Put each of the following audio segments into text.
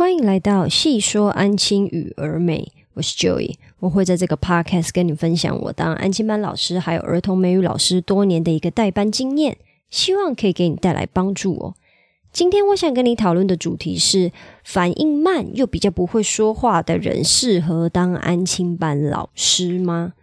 欢迎来到细说安亲与儿美，我是 Joy，我会在这个 podcast 跟你分享我当安亲班老师还有儿童美语老师多年的一个代班经验，希望可以给你带来帮助哦。今天我想跟你讨论的主题是：反应慢又比较不会说话的人适合当安亲班老师吗？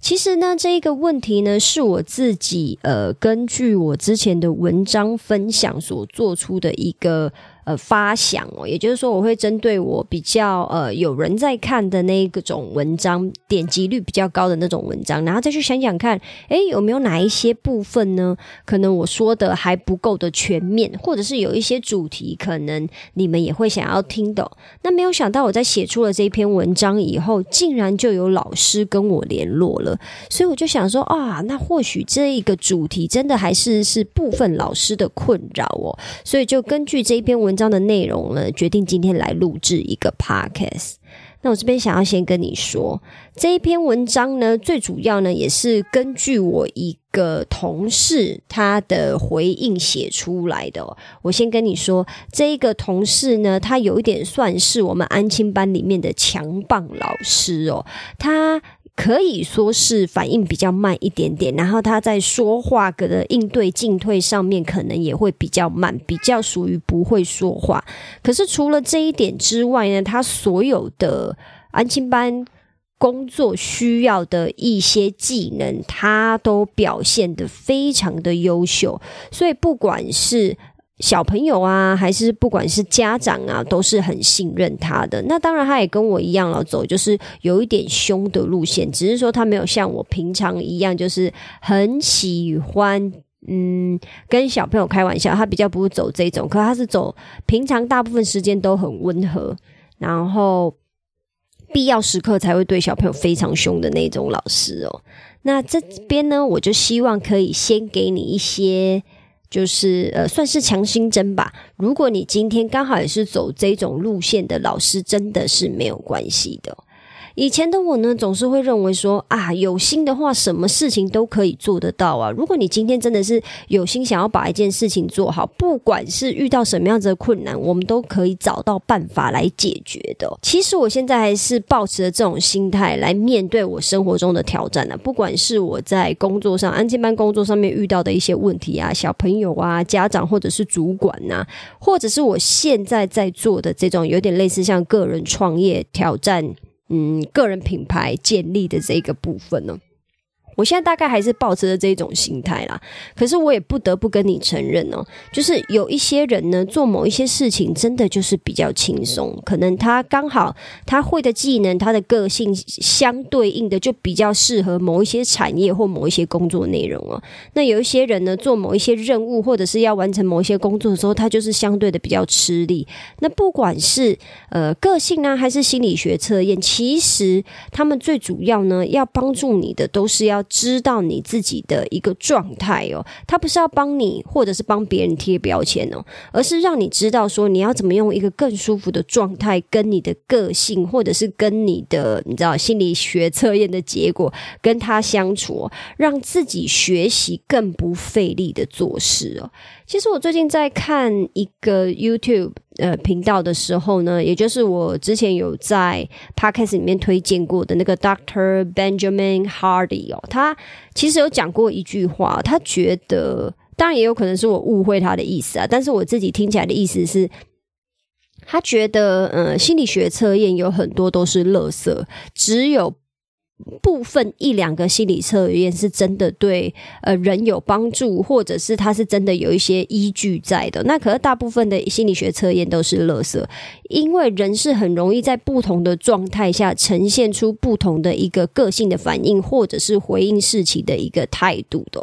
其实呢，这一个问题呢，是我自己呃根据我之前的文章分享所做出的一个。呃，发想哦，也就是说，我会针对我比较呃有人在看的那个种文章，点击率比较高的那种文章，然后再去想想看，诶，有没有哪一些部分呢？可能我说的还不够的全面，或者是有一些主题，可能你们也会想要听的。那没有想到，我在写出了这篇文章以后，竟然就有老师跟我联络了，所以我就想说啊，那或许这一个主题真的还是是部分老师的困扰哦，所以就根据这一篇文。章的内容呢，决定今天来录制一个 podcast。那我这边想要先跟你说，这一篇文章呢，最主要呢也是根据我一个同事他的回应写出来的。我先跟你说，这一个同事呢，他有一点算是我们安亲班里面的强棒老师哦，他。可以说是反应比较慢一点点，然后他在说话的应对进退上面可能也会比较慢，比较属于不会说话。可是除了这一点之外呢，他所有的安亲班工作需要的一些技能，他都表现的非常的优秀，所以不管是。小朋友啊，还是不管是家长啊，都是很信任他的。那当然，他也跟我一样了，走就是有一点凶的路线，只是说他没有像我平常一样，就是很喜欢嗯跟小朋友开玩笑。他比较不会走这种，可他是走平常大部分时间都很温和，然后必要时刻才会对小朋友非常凶的那种老师哦。那这边呢，我就希望可以先给你一些。就是呃，算是强心针吧。如果你今天刚好也是走这种路线的老师，真的是没有关系的。以前的我呢，总是会认为说啊，有心的话，什么事情都可以做得到啊。如果你今天真的是有心想要把一件事情做好，不管是遇到什么样子的困难，我们都可以找到办法来解决的。其实我现在还是保持着这种心态来面对我生活中的挑战呢。不管是我在工作上、安静班工作上面遇到的一些问题啊，小朋友啊、家长或者是主管呐，或者是我现在在做的这种有点类似像个人创业挑战。嗯，个人品牌建立的这个部分呢。我现在大概还是保持着这种心态啦，可是我也不得不跟你承认哦，就是有一些人呢，做某一些事情真的就是比较轻松，可能他刚好他会的技能，他的个性相对应的就比较适合某一些产业或某一些工作内容哦。那有一些人呢，做某一些任务或者是要完成某一些工作的时候，他就是相对的比较吃力。那不管是呃个性呢，还是心理学测验，其实他们最主要呢，要帮助你的都是要。知道你自己的一个状态哦，他不是要帮你或者是帮别人贴标签哦，而是让你知道说你要怎么用一个更舒服的状态跟你的个性，或者是跟你的你知道心理学测验的结果跟他相处，让自己学习更不费力的做事哦。其实我最近在看一个 YouTube 呃频道的时候呢，也就是我之前有在 Podcast 里面推荐过的那个 Doctor Benjamin Hardy 哦，他其实有讲过一句话，他觉得当然也有可能是我误会他的意思啊，但是我自己听起来的意思是，他觉得呃心理学测验有很多都是垃圾，只有。部分一两个心理测验是真的对呃人有帮助，或者是它是真的有一些依据在的。那可是大部分的心理学测验都是垃圾，因为人是很容易在不同的状态下呈现出不同的一个个性的反应，或者是回应事情的一个态度的。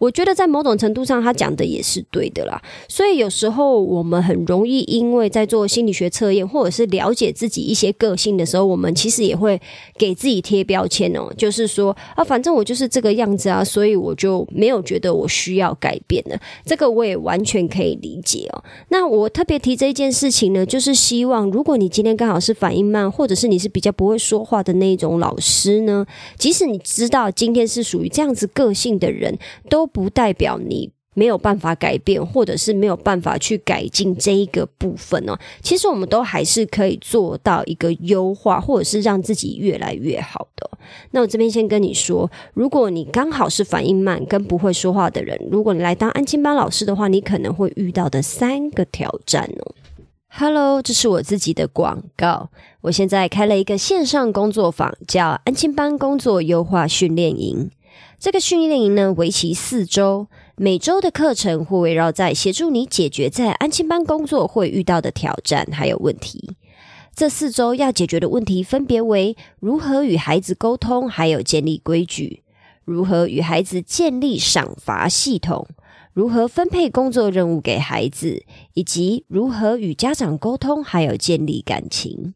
我觉得在某种程度上，他讲的也是对的啦。所以有时候我们很容易因为在做心理学测验，或者是了解自己一些个性的时候，我们其实也会给自己贴标签。天哦，就是说啊，反正我就是这个样子啊，所以我就没有觉得我需要改变了。这个我也完全可以理解哦。那我特别提这一件事情呢，就是希望如果你今天刚好是反应慢，或者是你是比较不会说话的那一种老师呢，即使你知道今天是属于这样子个性的人，都不代表你。没有办法改变，或者是没有办法去改进这一个部分哦。其实我们都还是可以做到一个优化，或者是让自己越来越好的。那我这边先跟你说，如果你刚好是反应慢跟不会说话的人，如果你来当安亲班老师的话，你可能会遇到的三个挑战哦。Hello，这是我自己的广告。我现在开了一个线上工作坊，叫安亲班工作优化训练营。这个训练营呢，为期四周，每周的课程会围绕在协助你解决在安亲班工作会遇到的挑战还有问题。这四周要解决的问题分别为：如何与孩子沟通，还有建立规矩；如何与孩子建立赏罚系统。如何分配工作任务给孩子，以及如何与家长沟通，还有建立感情。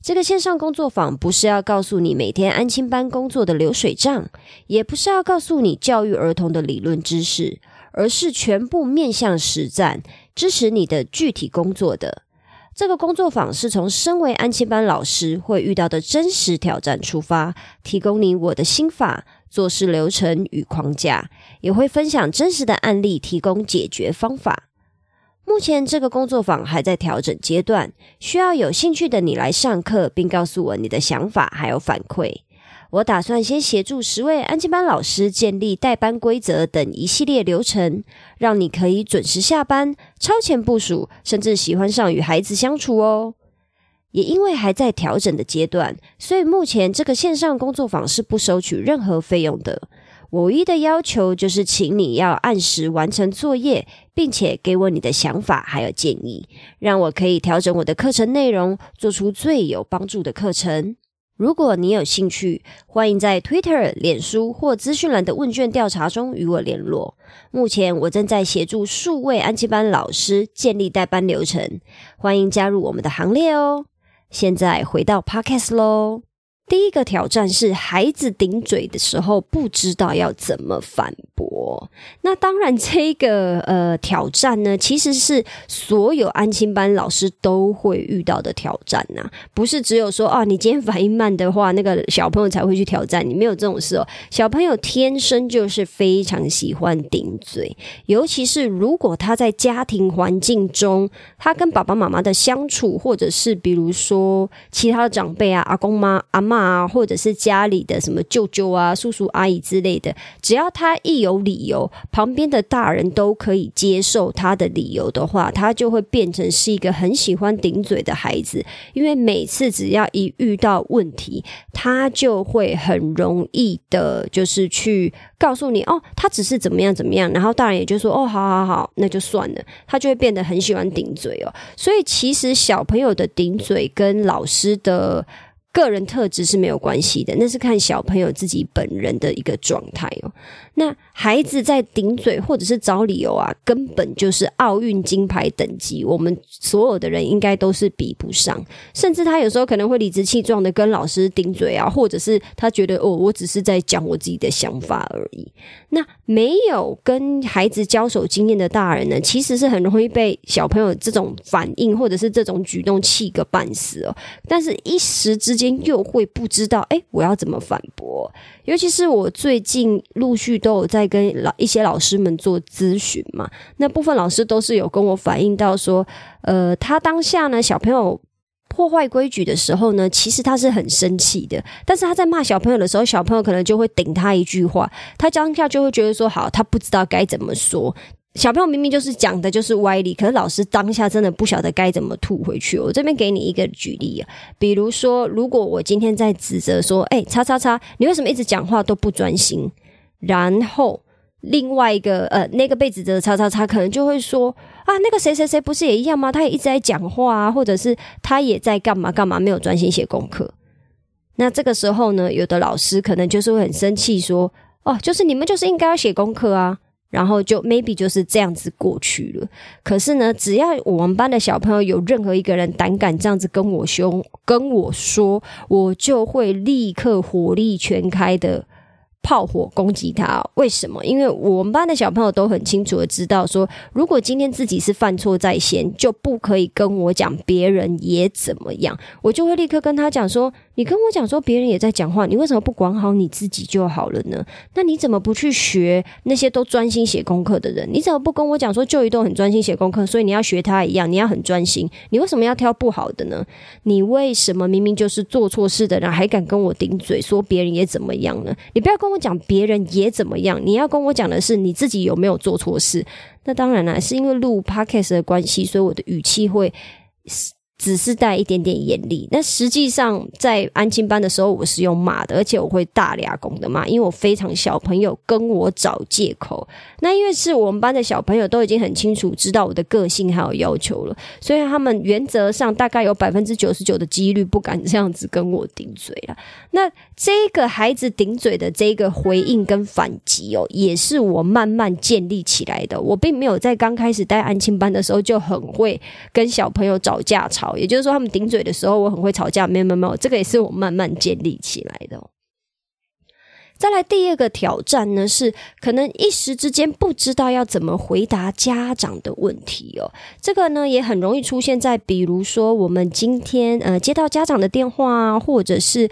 这个线上工作坊不是要告诉你每天安亲班工作的流水账，也不是要告诉你教育儿童的理论知识，而是全部面向实战，支持你的具体工作的。这个工作坊是从身为安亲班老师会遇到的真实挑战出发，提供你我的心法。做事流程与框架，也会分享真实的案例，提供解决方法。目前这个工作坊还在调整阶段，需要有兴趣的你来上课，并告诉我你的想法还有反馈。我打算先协助十位安静班老师建立代班规则等一系列流程，让你可以准时下班、超前部署，甚至喜欢上与孩子相处哦。也因为还在调整的阶段，所以目前这个线上工作坊是不收取任何费用的。我唯一的要求就是，请你要按时完成作业，并且给我你的想法还有建议，让我可以调整我的课程内容，做出最有帮助的课程。如果你有兴趣，欢迎在 Twitter、脸书或资讯栏的问卷调查中与我联络。目前我正在协助数位安吉班老师建立代班流程，欢迎加入我们的行列哦。现在回到 Podcast 喽。第一个挑战是孩子顶嘴的时候，不知道要怎么反驳。那当然，这个呃挑战呢，其实是所有安亲班老师都会遇到的挑战呐。不是只有说啊，你今天反应慢的话，那个小朋友才会去挑战你，没有这种事哦。小朋友天生就是非常喜欢顶嘴，尤其是如果他在家庭环境中，他跟爸爸妈妈的相处，或者是比如说其他的长辈啊，阿公妈、阿妈。啊，或者是家里的什么舅舅啊、叔叔阿姨之类的，只要他一有理由，旁边的大人都可以接受他的理由的话，他就会变成是一个很喜欢顶嘴的孩子。因为每次只要一遇到问题，他就会很容易的，就是去告诉你哦，他只是怎么样怎么样，然后大人也就说哦，好好好，那就算了，他就会变得很喜欢顶嘴哦。所以其实小朋友的顶嘴跟老师的。个人特质是没有关系的，那是看小朋友自己本人的一个状态哦。那孩子在顶嘴或者是找理由啊，根本就是奥运金牌等级，我们所有的人应该都是比不上。甚至他有时候可能会理直气壮的跟老师顶嘴啊，或者是他觉得哦，我只是在讲我自己的想法而已。那没有跟孩子交手经验的大人呢，其实是很容易被小朋友这种反应或者是这种举动气个半死哦。但是一时之间又会不知道，哎，我要怎么反驳？尤其是我最近陆续都有在跟老一些老师们做咨询嘛，那部分老师都是有跟我反映到说，呃，他当下呢小朋友破坏规矩的时候呢，其实他是很生气的，但是他在骂小朋友的时候，小朋友可能就会顶他一句话，他当下就会觉得说，好，他不知道该怎么说。小朋友明明就是讲的就是歪理，可是老师当下真的不晓得该怎么吐回去。我这边给你一个举例啊，比如说，如果我今天在指责说，哎，叉叉叉，你为什么一直讲话都不专心？然后另外一个呃，那个被指责的叉叉叉可能就会说，啊，那个谁谁谁不是也一样吗？他也一直在讲话啊，或者是他也在干嘛干嘛，没有专心写功课。那这个时候呢，有的老师可能就是会很生气，说，哦，就是你们就是应该要写功课啊。然后就 maybe 就是这样子过去了。可是呢，只要我们班的小朋友有任何一个人胆敢这样子跟我凶跟我说，我就会立刻火力全开的炮火攻击他。为什么？因为我们班的小朋友都很清楚的知道，说如果今天自己是犯错在先，就不可以跟我讲别人也怎么样，我就会立刻跟他讲说：“你跟我讲说别人也在讲话，你为什么不管好你自己就好了呢？那你怎么不去学那些都专心写功课的人？你怎么不跟我讲说就一都很专心写功课，所以你要学他一样，你要很专心？你为什么要挑不好的呢？你为什么明明就是做错事的人，还敢跟我顶嘴说别人也怎么样呢？你不要跟我讲别人也怎么样，你要跟我讲的是你自己有没有做错事。那当然了，是因为录 podcast 的关系，所以我的语气会。只是带一点点严厉，但实际上在安亲班的时候，我是用骂的，而且我会大俩公的骂，因为我非常小朋友跟我找借口。那因为是我们班的小朋友都已经很清楚知道我的个性还有要求了，所以他们原则上大概有百分之九十九的几率不敢这样子跟我顶嘴了。那这个孩子顶嘴的这个回应跟反击哦，也是我慢慢建立起来的。我并没有在刚开始带安亲班的时候就很会跟小朋友找架吵。也就是说，他们顶嘴的时候，我很会吵架。没有没有没有，这个也是我慢慢建立起来的。再来第二个挑战呢，是可能一时之间不知道要怎么回答家长的问题哦。这个呢，也很容易出现在，比如说我们今天呃接到家长的电话，或者是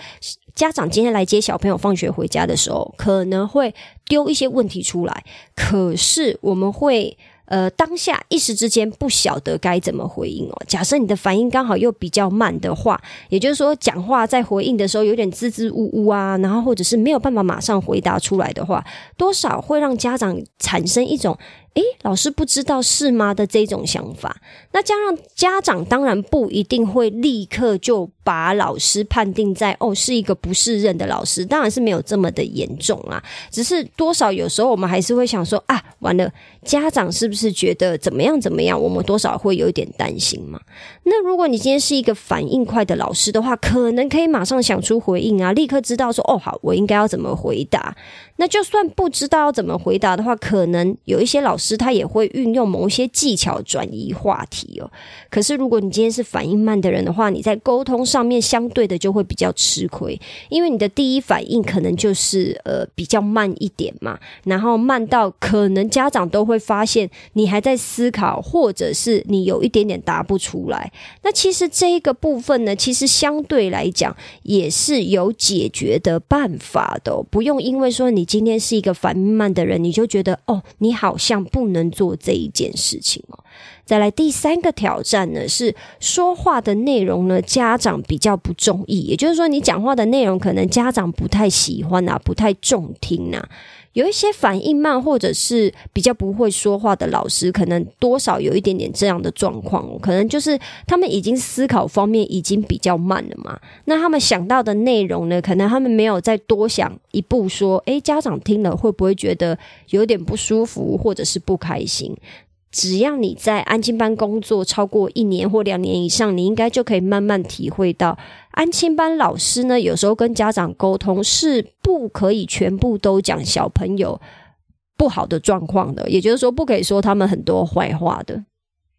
家长今天来接小朋友放学回家的时候，可能会丢一些问题出来。可是我们会。呃，当下一时之间不晓得该怎么回应哦。假设你的反应刚好又比较慢的话，也就是说，讲话在回应的时候有点支支吾吾啊，然后或者是没有办法马上回答出来的话，多少会让家长产生一种。诶，老师不知道是吗的这种想法，那加上家长当然不一定会立刻就把老师判定在哦是一个不适任的老师，当然是没有这么的严重啊，只是多少有时候我们还是会想说啊，完了，家长是不是觉得怎么样怎么样？我们多少会有一点担心嘛。那如果你今天是一个反应快的老师的话，可能可以马上想出回应啊，立刻知道说哦好，我应该要怎么回答。那就算不知道要怎么回答的话，可能有一些老师他也会运用某一些技巧转移话题哦。可是如果你今天是反应慢的人的话，你在沟通上面相对的就会比较吃亏，因为你的第一反应可能就是呃比较慢一点嘛，然后慢到可能家长都会发现你还在思考，或者是你有一点点答不出来。那其实这一个部分呢，其实相对来讲也是有解决的办法的，不用因为说你。今天是一个烦闷的人，你就觉得哦，你好像不能做这一件事情哦。再来第三个挑战呢，是说话的内容呢，家长比较不中意，也就是说，你讲话的内容可能家长不太喜欢啊，不太中听啊。有一些反应慢或者是比较不会说话的老师，可能多少有一点点这样的状况，可能就是他们已经思考方面已经比较慢了嘛。那他们想到的内容呢，可能他们没有再多想一步，说，诶，家长听了会不会觉得有点不舒服或者是不开心？只要你在安静班工作超过一年或两年以上，你应该就可以慢慢体会到，安亲班老师呢，有时候跟家长沟通是不可以全部都讲小朋友不好的状况的，也就是说，不可以说他们很多坏话的，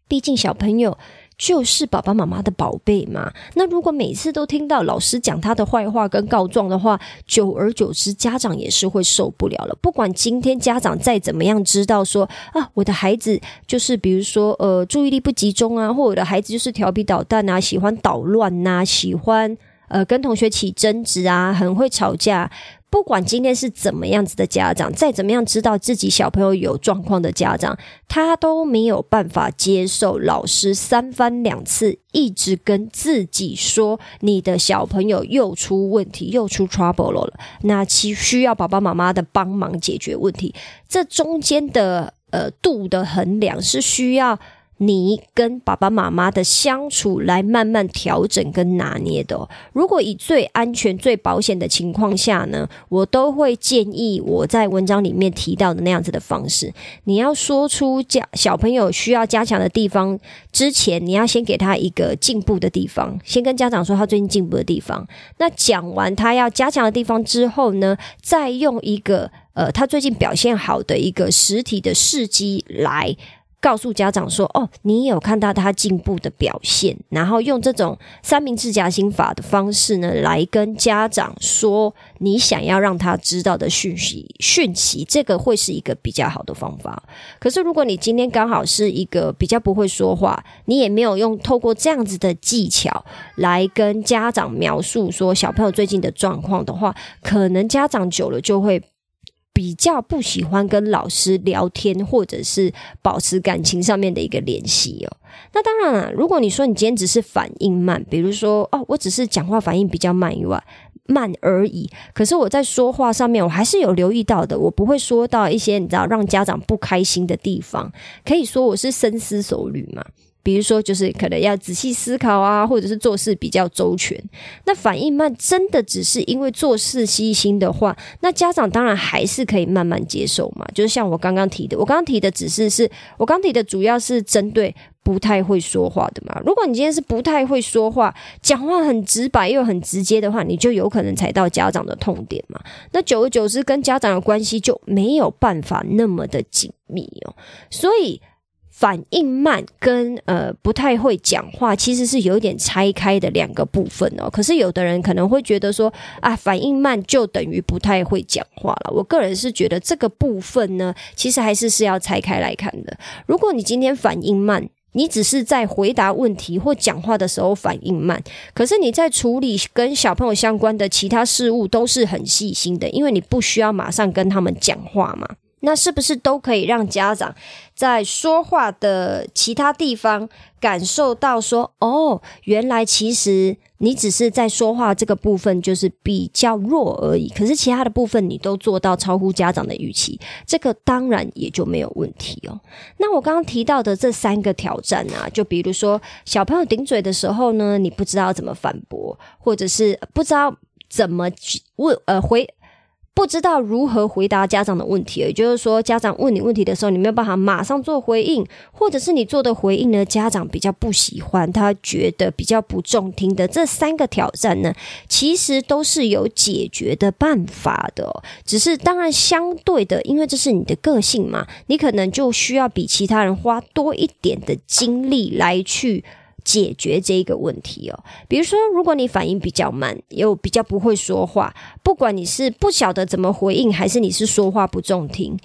毕竟小朋友。就是爸爸妈妈的宝贝嘛。那如果每次都听到老师讲他的坏话跟告状的话，久而久之，家长也是会受不了了。不管今天家长再怎么样知道说啊，我的孩子就是比如说呃注意力不集中啊，或我的孩子就是调皮捣蛋啊，喜欢捣乱呐，喜欢呃跟同学起争执啊，很会吵架。不管今天是怎么样子的家长，再怎么样知道自己小朋友有状况的家长，他都没有办法接受老师三番两次一直跟自己说你的小朋友又出问题，又出 trouble 了，那其需要爸爸妈妈的帮忙解决问题。这中间的呃度的衡量是需要。你跟爸爸妈妈的相处来慢慢调整跟拿捏的。如果以最安全、最保险的情况下呢，我都会建议我在文章里面提到的那样子的方式。你要说出加小朋友需要加强的地方之前，你要先给他一个进步的地方，先跟家长说他最近进步的地方。那讲完他要加强的地方之后呢，再用一个呃他最近表现好的一个实体的事迹来。告诉家长说：“哦，你有看到他进步的表现。”然后用这种三明治夹心法的方式呢，来跟家长说你想要让他知道的讯息。讯息这个会是一个比较好的方法。可是如果你今天刚好是一个比较不会说话，你也没有用透过这样子的技巧来跟家长描述说小朋友最近的状况的话，可能家长久了就会。比较不喜欢跟老师聊天，或者是保持感情上面的一个联系哦。那当然了，如果你说你今天只是反应慢，比如说哦，我只是讲话反应比较慢以外，慢而已。可是我在说话上面，我还是有留意到的，我不会说到一些你知道让家长不开心的地方。可以说我是深思熟虑嘛。比如说，就是可能要仔细思考啊，或者是做事比较周全。那反应慢，真的只是因为做事细心的话，那家长当然还是可以慢慢接受嘛。就是像我刚刚提的，我刚刚提的只是是我刚提的主要是针对不太会说话的嘛。如果你今天是不太会说话，讲话很直白又很直接的话，你就有可能踩到家长的痛点嘛。那久而久之，跟家长的关系就没有办法那么的紧密哦。所以。反应慢跟呃不太会讲话，其实是有点拆开的两个部分哦。可是有的人可能会觉得说啊，反应慢就等于不太会讲话了。我个人是觉得这个部分呢，其实还是是要拆开来看的。如果你今天反应慢，你只是在回答问题或讲话的时候反应慢，可是你在处理跟小朋友相关的其他事物都是很细心的，因为你不需要马上跟他们讲话嘛。那是不是都可以让家长在说话的其他地方感受到说，哦，原来其实你只是在说话这个部分就是比较弱而已，可是其他的部分你都做到超乎家长的预期，这个当然也就没有问题哦。那我刚刚提到的这三个挑战啊，就比如说小朋友顶嘴的时候呢，你不知道怎么反驳，或者是不知道怎么问呃回。不知道如何回答家长的问题，也就是说，家长问你问题的时候，你没有办法马上做回应，或者是你做的回应呢，家长比较不喜欢，他觉得比较不中听的。这三个挑战呢，其实都是有解决的办法的，只是当然相对的，因为这是你的个性嘛，你可能就需要比其他人花多一点的精力来去。解决这一个问题哦，比如说，如果你反应比较慢，又比较不会说话，不管你是不晓得怎么回应，还是你是说话不中听。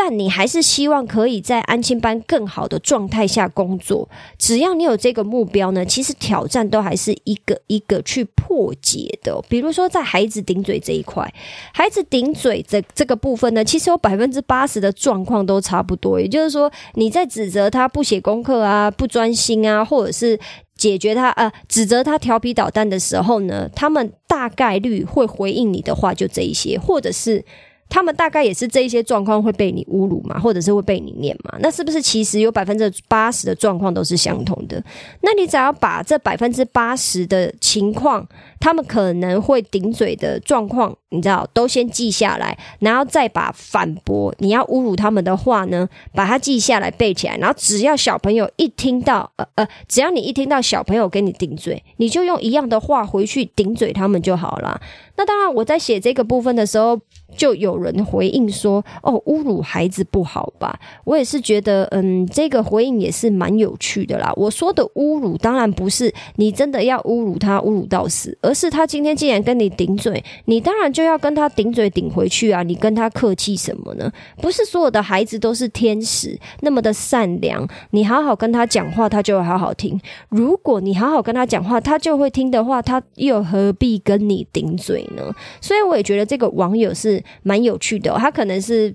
但你还是希望可以在安亲班更好的状态下工作。只要你有这个目标呢，其实挑战都还是一个一个去破解的。比如说，在孩子顶嘴这一块，孩子顶嘴这这个部分呢，其实有百分之八十的状况都差不多。也就是说，你在指责他不写功课啊、不专心啊，或者是解决他呃指责他调皮捣蛋的时候呢，他们大概率会回应你的话就这一些，或者是。他们大概也是这一些状况会被你侮辱嘛，或者是会被你念嘛？那是不是其实有百分之八十的状况都是相同的？那你只要把这百分之八十的情况，他们可能会顶嘴的状况，你知道，都先记下来，然后再把反驳你要侮辱他们的话呢，把它记下来背起来，然后只要小朋友一听到，呃呃，只要你一听到小朋友跟你顶嘴，你就用一样的话回去顶嘴他们就好了。那当然，我在写这个部分的时候。就有人回应说：“哦，侮辱孩子不好吧？”我也是觉得，嗯，这个回应也是蛮有趣的啦。我说的侮辱，当然不是你真的要侮辱他，侮辱到死，而是他今天既然跟你顶嘴，你当然就要跟他顶嘴顶回去啊！你跟他客气什么呢？不是所有的孩子都是天使那么的善良，你好好跟他讲话，他就会好好听。如果你好好跟他讲话，他就会听的话，他又何必跟你顶嘴呢？所以我也觉得这个网友是。蛮有趣的，他可能是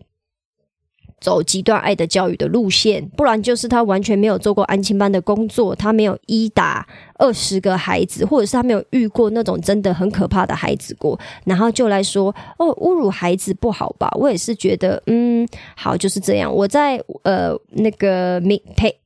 走极端爱的教育的路线，不然就是他完全没有做过安亲班的工作，他没有一打二十个孩子，或者是他没有遇过那种真的很可怕的孩子过，然后就来说哦，侮辱孩子不好吧？我也是觉得，嗯，好，就是这样。我在呃那个明呸。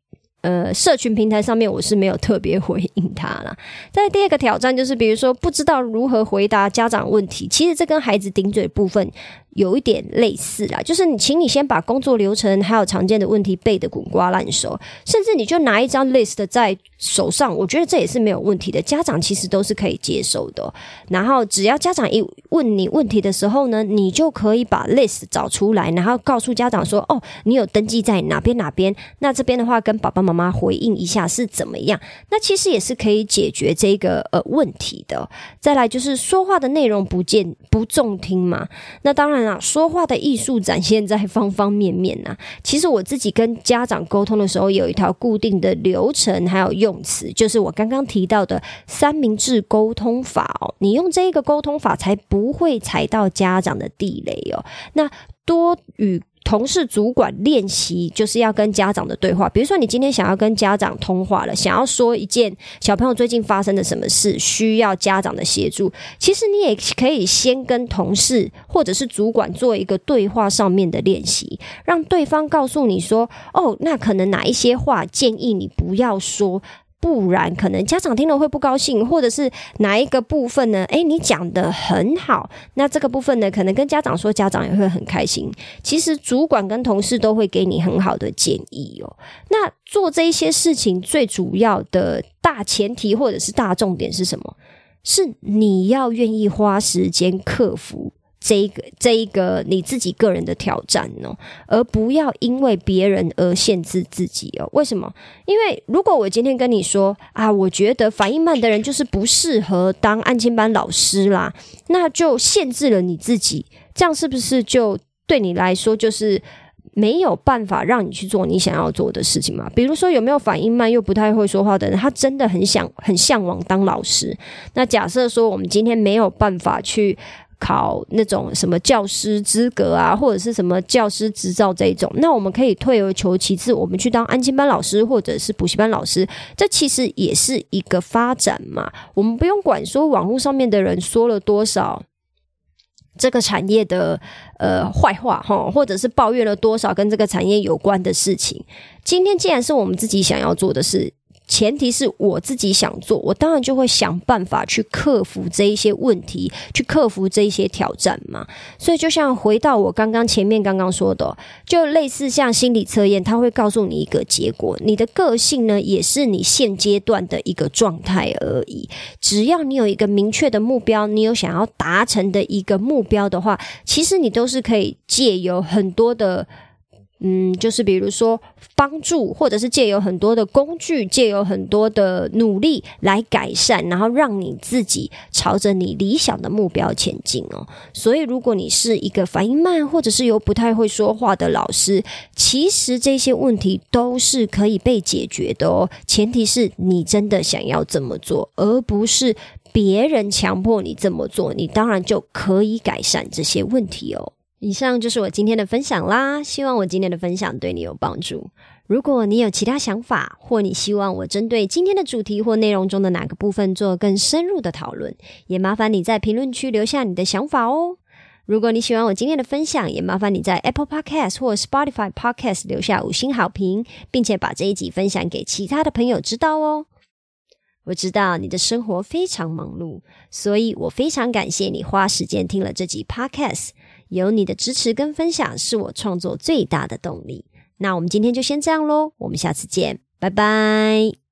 呃，社群平台上面我是没有特别回应他啦。在第二个挑战就是，比如说不知道如何回答家长问题，其实这跟孩子顶嘴部分有一点类似啦，就是你，请你先把工作流程还有常见的问题背得滚瓜烂熟，甚至你就拿一张 list 在手上，我觉得这也是没有问题的。家长其实都是可以接受的。然后只要家长一问你问题的时候呢，你就可以把 list 找出来，然后告诉家长说：“哦，你有登记在哪边哪边？那这边的话，跟爸爸妈妈妈回应一下是怎么样？那其实也是可以解决这个呃问题的。再来就是说话的内容不见不中听嘛，那当然。啦说话的艺术展现在方方面面呐。其实我自己跟家长沟通的时候，有一条固定的流程，还有用词，就是我刚刚提到的三明治沟通法哦。你用这一个沟通法，才不会踩到家长的地雷哦。那多与。同事、主管练习就是要跟家长的对话。比如说，你今天想要跟家长通话了，想要说一件小朋友最近发生的什么事，需要家长的协助。其实你也可以先跟同事或者是主管做一个对话上面的练习，让对方告诉你说：“哦，那可能哪一些话建议你不要说。”不然，可能家长听了会不高兴，或者是哪一个部分呢？诶，你讲的很好，那这个部分呢，可能跟家长说，家长也会很开心。其实主管跟同事都会给你很好的建议哦。那做这一些事情，最主要的大前提或者是大重点是什么？是你要愿意花时间克服。这一个这一个你自己个人的挑战哦，而不要因为别人而限制自己哦。为什么？因为如果我今天跟你说啊，我觉得反应慢的人就是不适合当安亲班老师啦，那就限制了你自己。这样是不是就对你来说就是没有办法让你去做你想要做的事情嘛？比如说有没有反应慢又不太会说话的人，他真的很想很向往当老师。那假设说我们今天没有办法去。考那种什么教师资格啊，或者是什么教师执照这一种，那我们可以退而求其次，我们去当安亲班老师或者是补习班老师，这其实也是一个发展嘛。我们不用管说网络上面的人说了多少这个产业的呃坏话哈，或者是抱怨了多少跟这个产业有关的事情。今天既然是我们自己想要做的事。前提是我自己想做，我当然就会想办法去克服这一些问题，去克服这一些挑战嘛。所以，就像回到我刚刚前面刚刚说的，就类似像心理测验，它会告诉你一个结果，你的个性呢，也是你现阶段的一个状态而已。只要你有一个明确的目标，你有想要达成的一个目标的话，其实你都是可以借由很多的。嗯，就是比如说帮助，或者是借由很多的工具，借由很多的努力来改善，然后让你自己朝着你理想的目标前进哦。所以，如果你是一个反应慢，或者是有不太会说话的老师，其实这些问题都是可以被解决的哦。前提是你真的想要这么做，而不是别人强迫你这么做，你当然就可以改善这些问题哦。以上就是我今天的分享啦，希望我今天的分享对你有帮助。如果你有其他想法，或你希望我针对今天的主题或内容中的哪个部分做更深入的讨论，也麻烦你在评论区留下你的想法哦。如果你喜欢我今天的分享，也麻烦你在 Apple Podcast 或 Spotify Podcast 留下五星好评，并且把这一集分享给其他的朋友知道哦。我知道你的生活非常忙碌，所以我非常感谢你花时间听了这集 Podcast。有你的支持跟分享，是我创作最大的动力。那我们今天就先这样喽，我们下次见，拜拜。